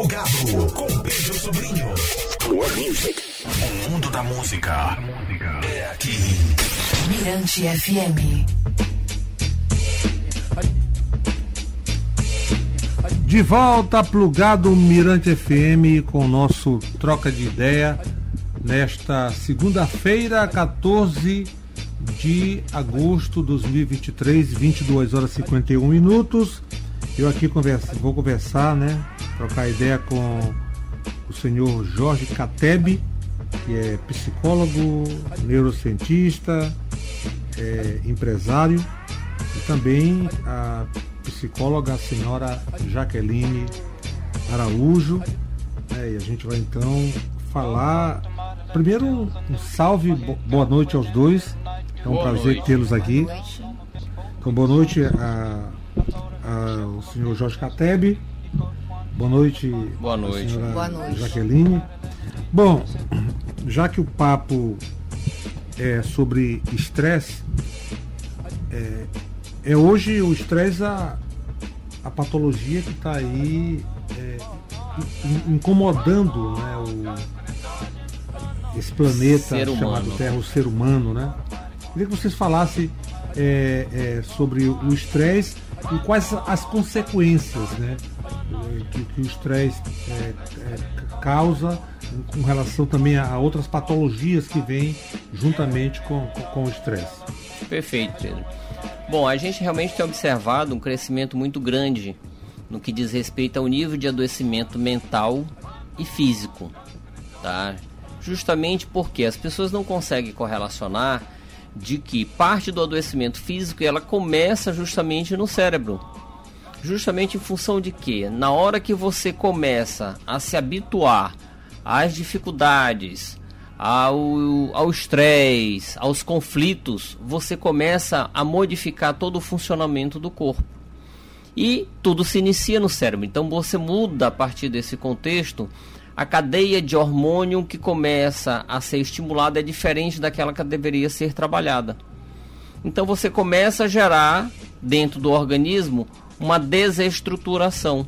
Plugado com Pedro Sobrinho. More music. O mundo da música é aqui. Mirante FM. De volta plugado Mirante FM com o nosso troca de ideia nesta segunda-feira, 14 de agosto de 2023, 22 horas e 51 minutos. Eu aqui conversa, vou conversar, né? Trocar ideia com o senhor Jorge Catebe, que é psicólogo, neurocientista, é, empresário e também a psicóloga a senhora Jaqueline Araújo. Né, e a gente vai então falar. Primeiro, um salve, boa noite aos dois. É um boa prazer tê-los aqui. Então, boa noite a, a, ao senhor Jorge Catebe. Boa noite, boa noite. Boa noite. Jaqueline. Bom, já que o papo é sobre estresse, é, é hoje o estresse a, a patologia que está aí é, incomodando né, o, esse planeta chamado Terra, o ser humano, né? Queria que vocês falassem é, é, sobre o estresse e quais as consequências né, que, que o estresse é, é, causa com relação também a, outras patologias que vêm juntamente com, com, o estresse. Perfeito, Pedro. Bom, a gente realmente tem observado um crescimento muito grande no que diz respeito ao nível de adoecimento mental e físico, tá? Justamente porque as pessoas não conseguem correlacionar de que parte do adoecimento físico ela começa justamente no cérebro. Justamente em função de que na hora que você começa a se habituar às dificuldades, ao, ao estresse, aos conflitos, você começa a modificar todo o funcionamento do corpo. E tudo se inicia no cérebro. Então você muda a partir desse contexto. A cadeia de hormônio que começa a ser estimulada é diferente daquela que deveria ser trabalhada. Então você começa a gerar dentro do organismo uma desestruturação.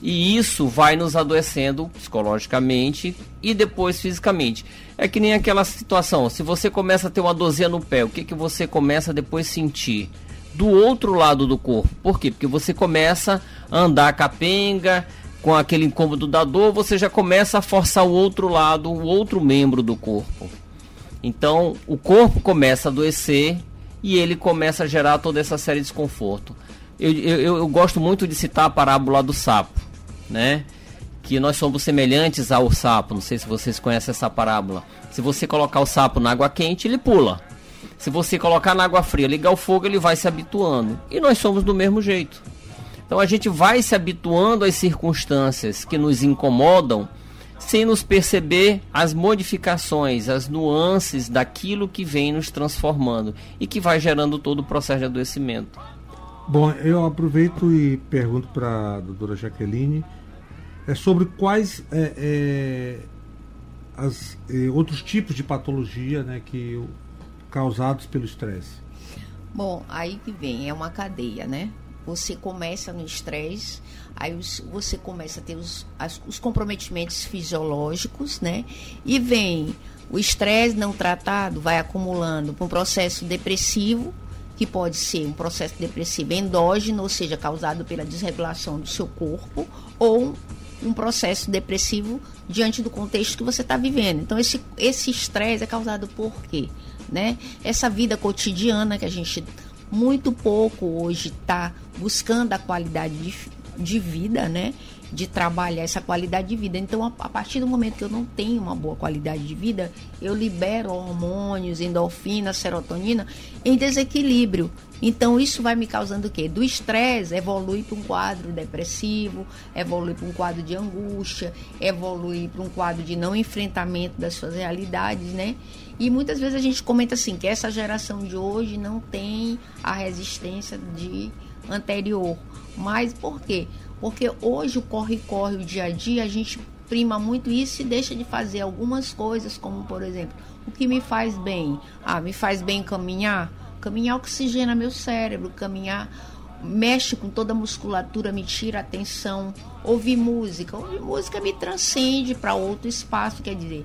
E isso vai nos adoecendo psicologicamente e depois fisicamente. É que nem aquela situação, se você começa a ter uma dorzinha no pé, o que, que você começa depois sentir? Do outro lado do corpo. Por quê? Porque você começa a andar capenga, com aquele incômodo da dor, você já começa a forçar o outro lado, o outro membro do corpo. Então, o corpo começa a adoecer e ele começa a gerar toda essa série de desconforto. Eu, eu, eu gosto muito de citar a parábola do sapo, né? que nós somos semelhantes ao sapo. Não sei se vocês conhecem essa parábola. Se você colocar o sapo na água quente, ele pula. Se você colocar na água fria, ligar o fogo, ele vai se habituando. E nós somos do mesmo jeito. Então a gente vai se habituando às circunstâncias que nos incomodam, sem nos perceber as modificações, as nuances daquilo que vem nos transformando e que vai gerando todo o processo de adoecimento. Bom, eu aproveito e pergunto para a doutora Jaqueline é sobre quais é, é, as, é, outros tipos de patologia né, que causados pelo estresse. Bom, aí que vem, é uma cadeia, né? Você começa no estresse, aí você começa a ter os, as, os comprometimentos fisiológicos, né? E vem o estresse não tratado, vai acumulando para um processo depressivo, que pode ser um processo depressivo endógeno, ou seja, causado pela desregulação do seu corpo, ou um processo depressivo diante do contexto que você está vivendo. Então, esse esse estresse é causado por quê? Né? Essa vida cotidiana que a gente muito pouco hoje está buscando a qualidade de, de vida, né? de trabalhar essa qualidade de vida. Então, a, partir do momento que eu não tenho uma boa qualidade de vida, eu libero hormônios, endorfina, serotonina em desequilíbrio. Então, isso vai me causando o quê? Do estresse, evolui para um quadro depressivo, evolui para um quadro de angústia, evolui para um quadro de não enfrentamento das suas realidades, né? E muitas vezes a gente comenta assim, que essa geração de hoje não tem a resistência de anterior. Mas por quê? Porque hoje o corre-corre, o dia a dia, a gente prima muito isso e deixa de fazer algumas coisas, como por exemplo, o que me faz bem? Ah, me faz bem caminhar? Caminhar oxigena meu cérebro, caminhar mexe com toda a musculatura, me tira a atenção. Ouvir música, ouvir música me transcende para outro espaço, quer dizer,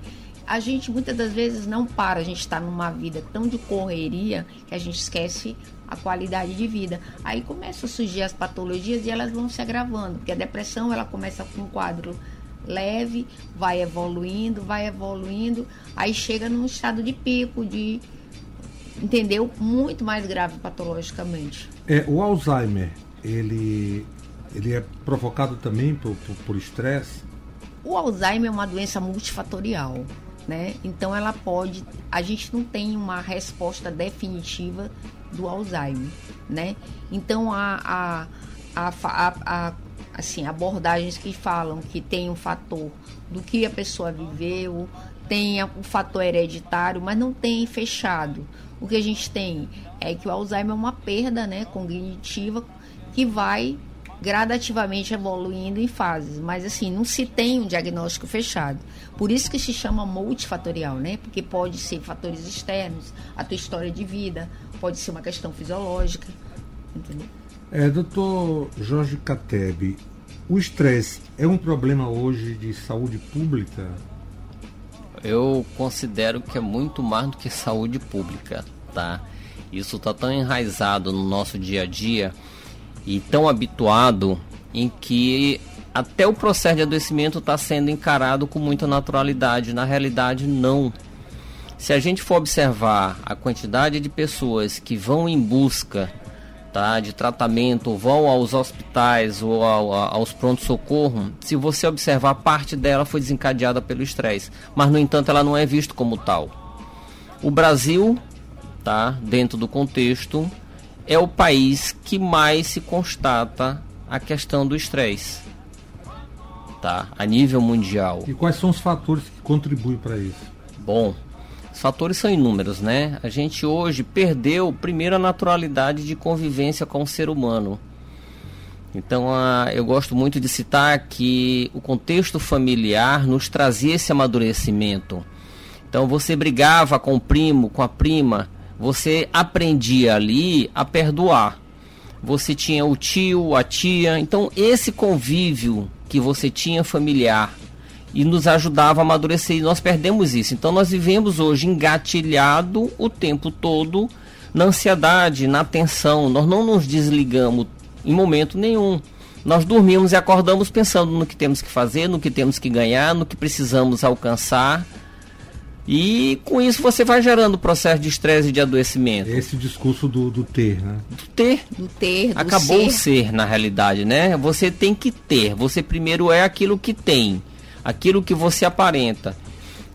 a gente muitas das vezes não para, a gente está numa vida tão de correria que a gente esquece a qualidade de vida. Aí começam a surgir as patologias e elas vão se agravando, porque a depressão ela começa com um quadro leve, vai evoluindo, vai evoluindo, aí chega num estado de pico, de entendeu? Muito mais grave patologicamente. É, o Alzheimer, ele, ele é provocado também por estresse? O Alzheimer é uma doença multifatorial, né? Então ela pode, a gente não tem uma resposta definitiva do Alzheimer, né? Então a, a, a, a assim, abordagens que falam que tem um fator do que a pessoa viveu, tem o fator hereditário, mas não tem fechado. O que a gente tem é que o Alzheimer é uma perda né, cognitiva que vai gradativamente evoluindo em fases, mas assim, não se tem um diagnóstico fechado. Por isso que se chama multifatorial, né? Porque pode ser fatores externos, a tua história de vida, pode ser uma questão fisiológica, entendeu? É, doutor Jorge Cateb, o estresse é um problema hoje de saúde pública? Eu considero que é muito mais do que saúde pública, tá? Isso está tão enraizado no nosso dia a dia e tão habituado em que até o processo de adoecimento está sendo encarado com muita naturalidade. Na realidade, não. Se a gente for observar a quantidade de pessoas que vão em busca tá, de tratamento, vão aos hospitais ou ao, aos pronto-socorro, se você observar, parte dela foi desencadeada pelo estresse. Mas, no entanto, ela não é vista como tal. O Brasil, tá, dentro do contexto, é o país que mais se constata a questão do estresse. Tá, a nível mundial. E quais são os fatores que contribuem para isso? Bom, os fatores são inúmeros, né? A gente hoje perdeu primeiro a naturalidade de convivência com o ser humano. Então, eu gosto muito de citar que o contexto familiar nos trazia esse amadurecimento. Então, você brigava com o primo, com a prima, você aprendia ali a perdoar. Você tinha o tio, a tia. Então, esse convívio que você tinha familiar e nos ajudava a amadurecer. E nós perdemos isso. Então nós vivemos hoje engatilhado o tempo todo na ansiedade, na tensão. Nós não nos desligamos em momento nenhum. Nós dormimos e acordamos pensando no que temos que fazer, no que temos que ganhar, no que precisamos alcançar. E com isso você vai gerando processo de estresse e de adoecimento. Esse discurso do, do ter, né? Do ter. Do ter, do Acabou ser. o ser, na realidade, né? Você tem que ter. Você primeiro é aquilo que tem aquilo que você aparenta.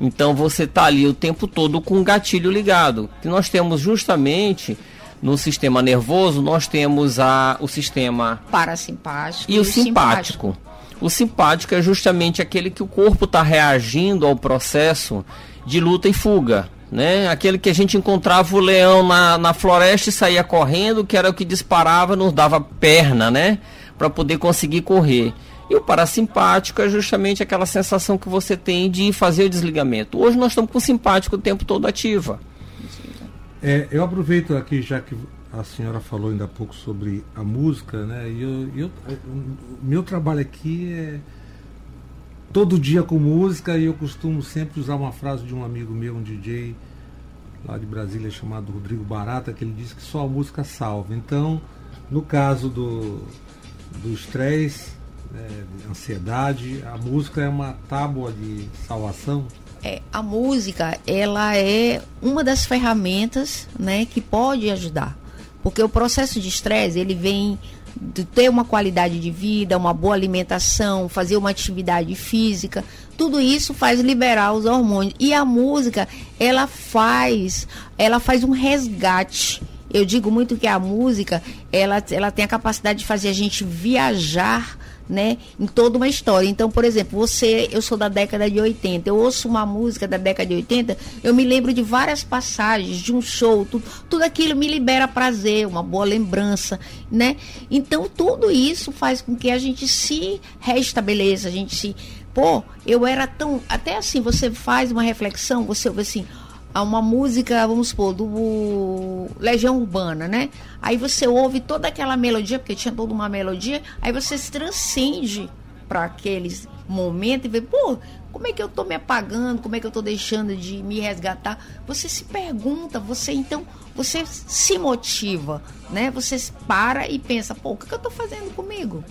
Então você está ali o tempo todo com o gatilho ligado. Que nós temos justamente no sistema nervoso, nós temos a, o sistema parasimpático e, e o simpático. simpático. O simpático é justamente aquele que o corpo está reagindo ao processo de luta e fuga. Né? Aquele que a gente encontrava o leão na, na floresta e saía correndo, que era o que disparava, nos dava perna, né? Para poder conseguir correr. E o parasimpático é justamente aquela sensação que você tem de fazer o desligamento. Hoje nós estamos com o simpático o tempo todo ativa. É, eu aproveito aqui, já que a senhora falou ainda há pouco sobre a música, né? E eu, eu, meu trabalho aqui é todo dia com música e eu costumo sempre usar uma frase de um amigo meu, um DJ lá de Brasília chamado Rodrigo Barata, que ele diz que só a música salva. Então, no caso do, do estresse, é, ansiedade. A música é uma tábua de salvação. É, a música ela é uma das ferramentas né, que pode ajudar. Porque o processo de estresse ele vem de ter uma qualidade de vida, uma boa alimentação, fazer uma atividade física, tudo isso faz liberar os hormônios. E a música, ela faz, ela faz um resgate. Eu digo muito que a música, ela, ela tem a capacidade de fazer a gente viajar né, em toda uma história. Então, por exemplo, você, eu sou da década de 80, eu ouço uma música da década de 80, eu me lembro de várias passagens, de um show, tudo, tudo aquilo me libera prazer, uma boa lembrança, né? Então, tudo isso faz com que a gente se restabeleça, a gente se, pô, eu era tão, até assim, você faz uma reflexão, você ouve assim, a uma música, vamos supor, do Legião Urbana, né? Aí você ouve toda aquela melodia, porque tinha toda uma melodia, aí você se transcende para aqueles momentos e vê, pô, como é que eu tô me apagando? Como é que eu tô deixando de me resgatar? Você se pergunta, você então, você se motiva, né? Você para e pensa, pô, o que, que eu tô fazendo comigo,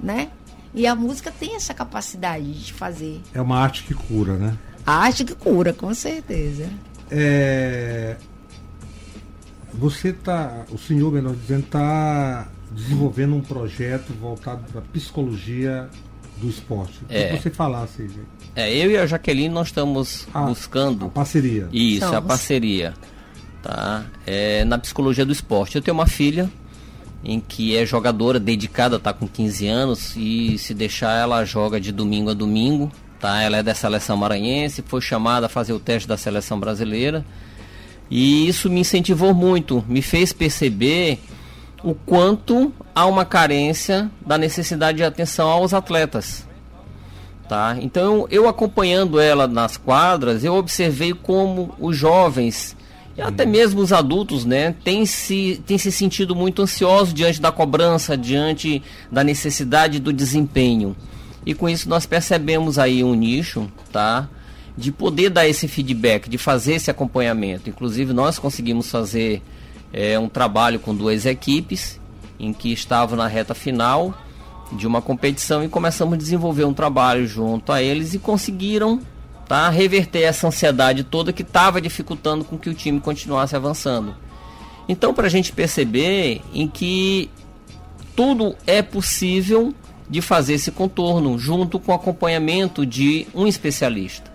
né? E a música tem essa capacidade de fazer. É uma arte que cura, né? A arte que cura, com certeza. É... Você está, o senhor, melhor dizendo, está desenvolvendo um projeto voltado para a psicologia do esporte. É. Que você falasse. É, eu e a Jaqueline nós estamos a, buscando. A parceria. Isso, Somos. a parceria. Tá? É, na psicologia do esporte. Eu tenho uma filha em que é jogadora dedicada, está com 15 anos e se deixar ela joga de domingo a domingo, tá? Ela é da seleção maranhense, foi chamada a fazer o teste da seleção brasileira. E isso me incentivou muito, me fez perceber o quanto há uma carência da necessidade de atenção aos atletas. Tá? Então, eu acompanhando ela nas quadras, eu observei como os jovens e até mesmo os adultos, né, têm se, têm se sentido muito ansiosos diante da cobrança, diante da necessidade do desempenho. E com isso nós percebemos aí um nicho, tá? De poder dar esse feedback, de fazer esse acompanhamento. Inclusive nós conseguimos fazer é, um trabalho com duas equipes, em que estavam na reta final de uma competição e começamos a desenvolver um trabalho junto a eles e conseguiram tá? reverter essa ansiedade toda que estava dificultando com que o time continuasse avançando. Então, para a gente perceber em que tudo é possível de fazer esse contorno junto com o acompanhamento de um especialista.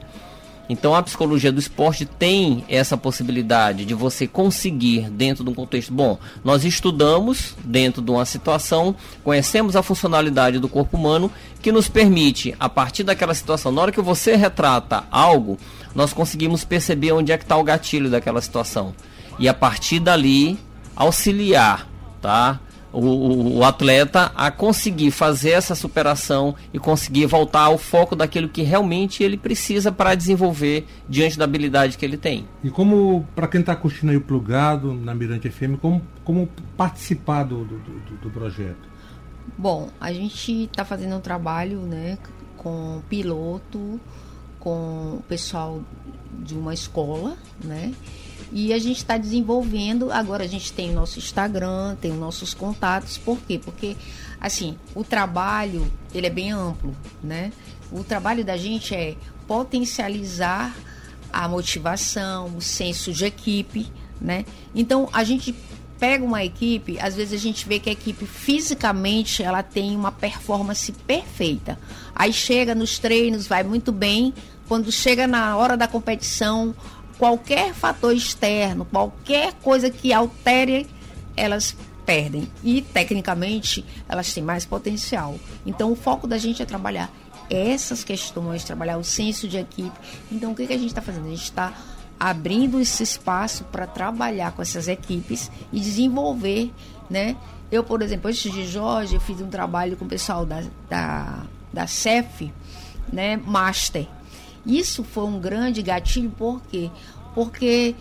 Então a psicologia do esporte tem essa possibilidade de você conseguir dentro de um contexto bom. Nós estudamos dentro de uma situação, conhecemos a funcionalidade do corpo humano que nos permite, a partir daquela situação, na hora que você retrata algo, nós conseguimos perceber onde é que está o gatilho daquela situação. E a partir dali auxiliar, tá? O, o, atleta a conseguir fazer essa superação e conseguir voltar ao foco daquilo que realmente ele precisa para desenvolver diante da habilidade que ele tem. E como, para quem está curtindo aí o plugado na Mirante FM, como, como participar do, do, do, do projeto? Bom, a gente está fazendo um trabalho né, com piloto, com o pessoal de uma escola, né? E a gente está desenvolvendo, agora a gente tem o nosso Instagram, tem os nossos contatos, por quê? Porque, assim, o trabalho, ele é bem amplo, né? O trabalho da gente é potencializar a motivação, o senso de equipe, né? Então, a gente pega uma equipe, às vezes a gente vê que a equipe fisicamente ela tem uma performance perfeita. Aí chega nos treinos, vai muito bem. Quando chega na hora da competição, qualquer fator externo, qualquer coisa que altere, elas perdem. E, tecnicamente, elas têm mais potencial. Então, o foco da gente é trabalhar essas questões, trabalhar o senso de equipe. Então, o que, que a gente está fazendo? A gente está abrindo esse espaço para trabalhar com essas equipes e desenvolver, né? Eu, por exemplo, antes de Jorge, eu fiz um trabalho com o pessoal da, da, da CEF, né? Master. Isso foi um grande gatilho, por quê? Porque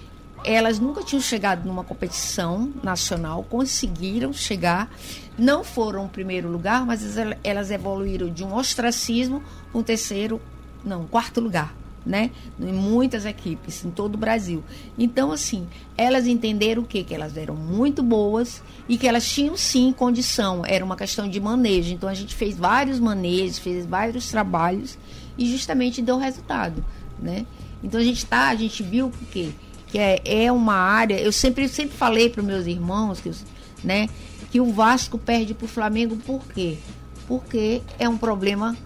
elas nunca tinham chegado numa competição nacional, conseguiram chegar, não foram o primeiro lugar, mas elas evoluíram de um ostracismo para um terceiro, não, quarto lugar, né? Em muitas equipes, em todo o Brasil. Então, assim, elas entenderam o quê? Que elas eram muito boas e que elas tinham sim condição, era uma questão de manejo. Então, a gente fez vários manejos, fez vários trabalhos e justamente deu resultado, né? Então a gente tá, a gente viu que que é, é uma área, eu sempre sempre falei para meus irmãos que né, que o Vasco perde para o Flamengo por quê? Porque é um problema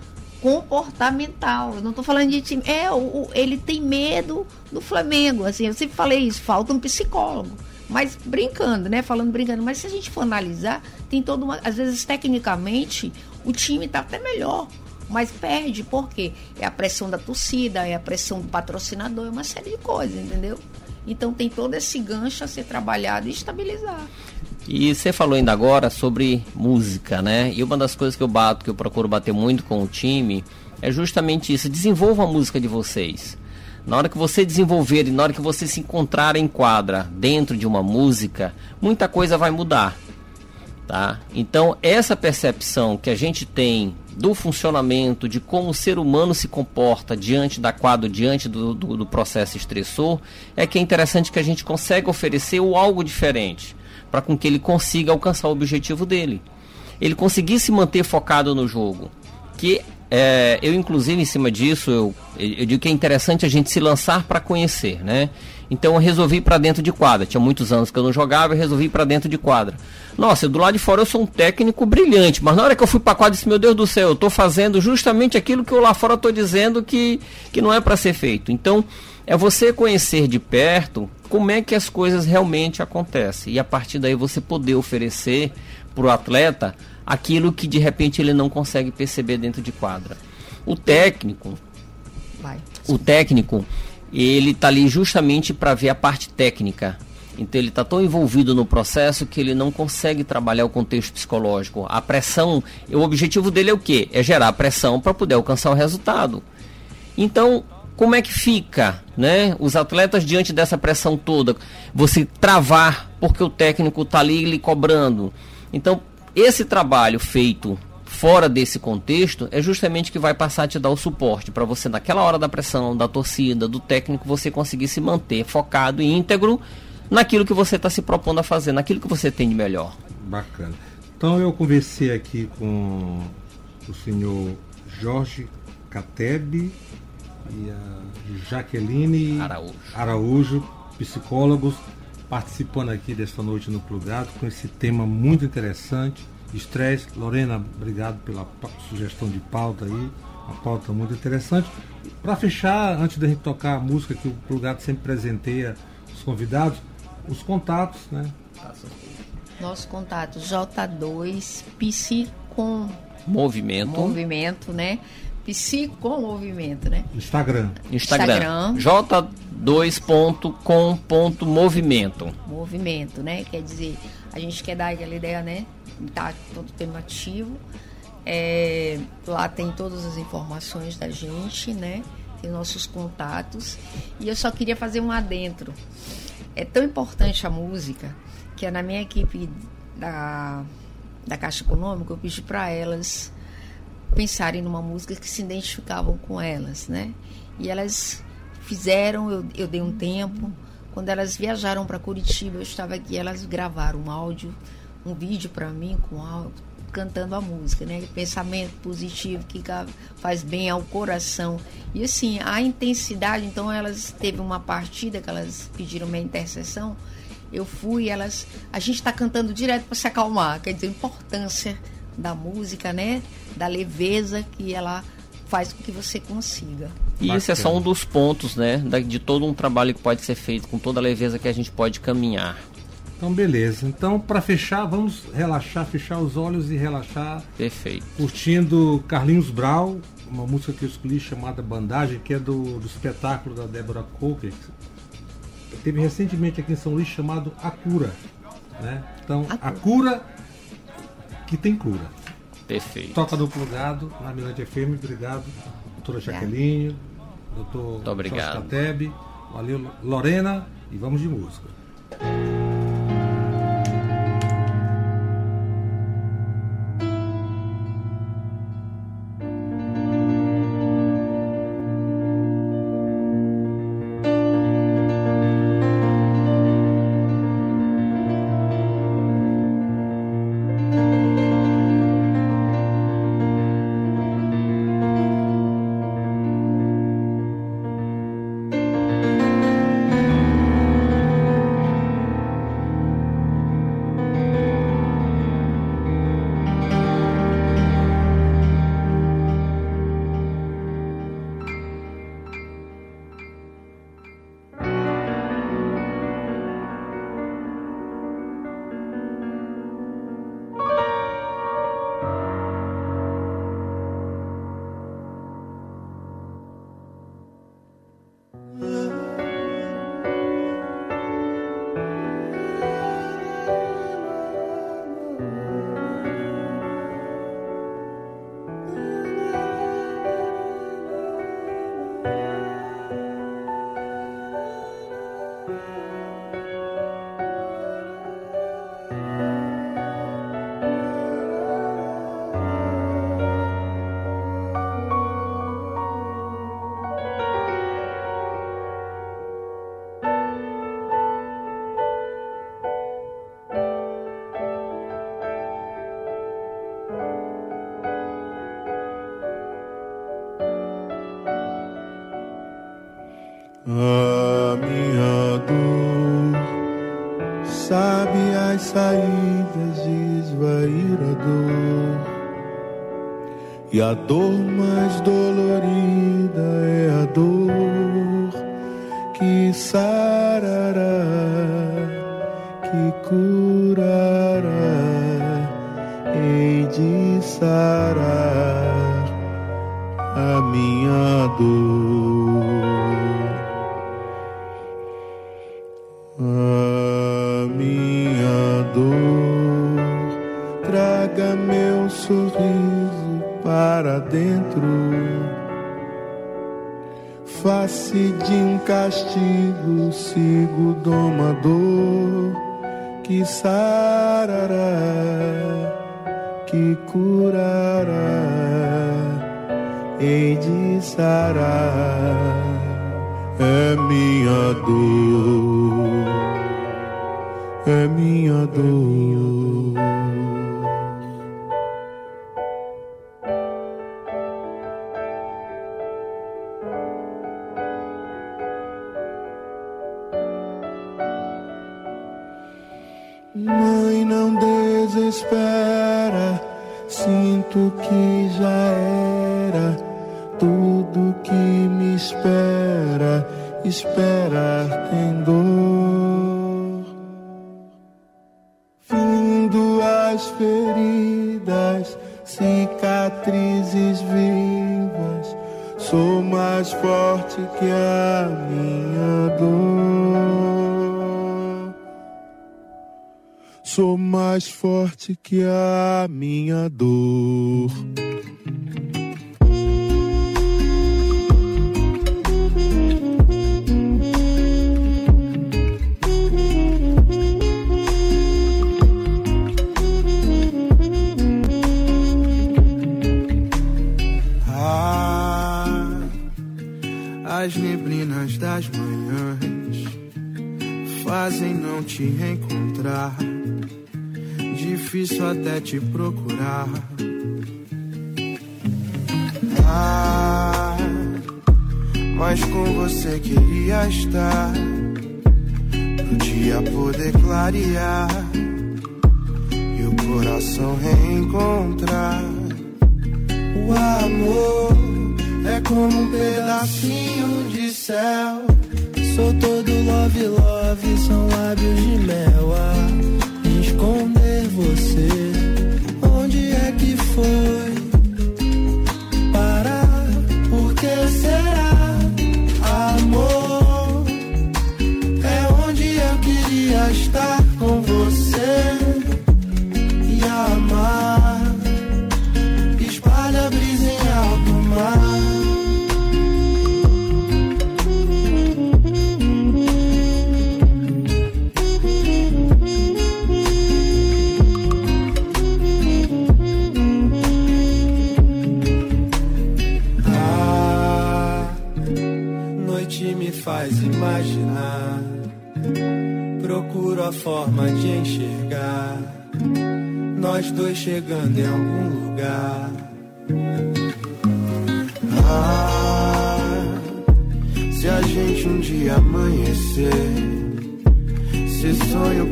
comportamental. Eu não estou falando de time. É, o, ele tem medo do Flamengo. Assim, eu sempre falei isso, falta um psicólogo. Mas brincando, né? Falando brincando. Mas se a gente for analisar, tem toda uma. Às vezes, tecnicamente, o time está até melhor mas perde porque é a pressão da torcida, é a pressão do patrocinador, é uma série de coisas, entendeu? Então tem todo esse gancho a ser trabalhado e estabilizar. E você falou ainda agora sobre música, né? E uma das coisas que eu bato, que eu procuro bater muito com o time, é justamente isso. Desenvolva a música de vocês. Na hora que você desenvolver e na hora que você se encontrar em quadra dentro de uma música, muita coisa vai mudar. Tá? Então, essa percepção que a gente tem do funcionamento, de como o ser humano se comporta diante da quadro, diante do, do, do processo estressor, é que é interessante que a gente consiga oferecer o algo diferente, para com que ele consiga alcançar o objetivo dele. Ele conseguir se manter focado no jogo. Que é, eu, inclusive, em cima disso, eu, eu digo que é interessante a gente se lançar para conhecer, né? Então eu resolvi para dentro de quadra. Tinha muitos anos que eu não jogava, eu resolvi para dentro de quadra. Nossa, do lado de fora eu sou um técnico brilhante, mas na hora que eu fui para quadra, eu disse: Meu Deus do céu, eu estou fazendo justamente aquilo que eu lá fora estou dizendo que, que não é para ser feito. Então é você conhecer de perto como é que as coisas realmente acontecem e a partir daí você poder oferecer para o atleta aquilo que de repente ele não consegue perceber dentro de quadra. O técnico, Vai. o técnico, ele está ali justamente para ver a parte técnica. Então ele está tão envolvido no processo que ele não consegue trabalhar o contexto psicológico. A pressão, o objetivo dele é o quê? É gerar pressão para poder alcançar o resultado. Então, como é que fica, né? Os atletas diante dessa pressão toda, você travar porque o técnico está ali lhe cobrando. Então, esse trabalho feito fora desse contexto, é justamente que vai passar a te dar o suporte para você, naquela hora da pressão, da torcida, do técnico, você conseguir se manter focado e íntegro naquilo que você está se propondo a fazer, naquilo que você tem de melhor. Bacana. Então eu conversei aqui com o senhor Jorge Catebe e a Jaqueline Araújo, Araújo psicólogos, participando aqui desta noite no Plugado com esse tema muito interessante estresse. Lorena, obrigado pela sugestão de pauta aí, uma pauta muito interessante. Para fechar, antes da gente tocar a música que o Plugado sempre presenteia os convidados, os contatos, né? Nosso contato J2 Psicom Movimento. Movimento, né? Psicom Movimento, né? Instagram. Instagram. Instagram. J2.com.movimento. Movimento, né? Quer dizer, a gente quer dar aquela ideia, né? tá todo tempo ativo. É, lá tem todas as informações da gente, né? Tem nossos contatos. E eu só queria fazer um adentro. É tão importante a música que é na minha equipe da, da Caixa Econômica eu pedi para elas pensarem numa música que se identificavam com elas, né? E elas fizeram, eu, eu dei um tempo. Quando elas viajaram para Curitiba, eu estava aqui, elas gravaram um áudio um vídeo para mim com áudio, cantando a música, né? Pensamento positivo que faz bem ao coração. E assim, a intensidade, então elas teve uma partida que elas pediram minha intercessão. Eu fui, elas, a gente está cantando direto para se acalmar, quer dizer, a importância da música, né? Da leveza que ela faz com que você consiga. E esse é só um dos pontos, né? De todo um trabalho que pode ser feito com toda a leveza que a gente pode caminhar. Então, beleza. Então, para fechar, vamos relaxar, fechar os olhos e relaxar. Perfeito. Curtindo Carlinhos Brau, uma música que eu escolhi chamada Bandagem, que é do, do espetáculo da Débora Coker. Teve recentemente aqui em São Luís chamado A Cura. Né? Então, a Cura que tem cura. Perfeito. Toca no plugado, na Mirante FM. Obrigado, doutora Jaqueline, doutor obrigado. Catebe, valeu, Lorena, e vamos de música. Traga meu sorriso para dentro. Face de um castigo, sigo domador que sarará, que curará, hei de sarar é minha dor, é minha dor. Sinto que já era tudo que me espera. Esperar tem dor, vindo as feridas, cicatrizes vivas. Sou mais forte que a minha dor. Sou mais forte que a minha dor. Ah, as neblinas das manhãs fazem não te encontrar. Difícil até te procurar. Ah, mas com você queria estar. Pro dia poder clarear e o coração reencontrar. O amor é como um pedacinho de céu. Sou todo love, love, são lábios de mel. A esconder você, onde é que foi?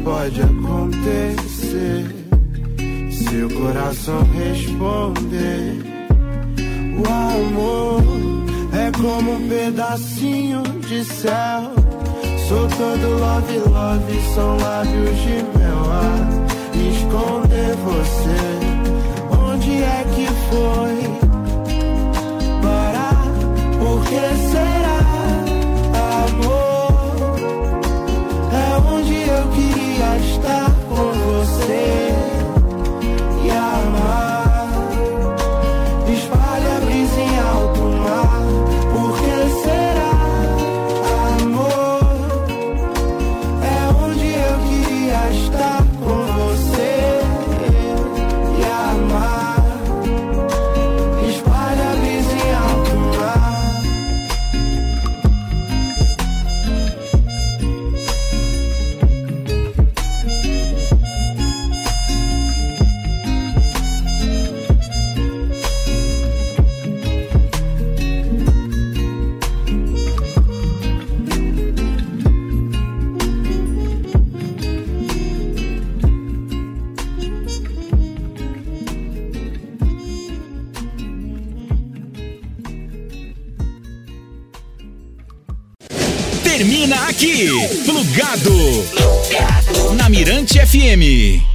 Pode acontecer, seu coração responder. O amor é como um pedacinho de céu. Sou todo love, love, são lábios de mel. A esconder você, onde é que foi? Plugado. Na Mirante FM.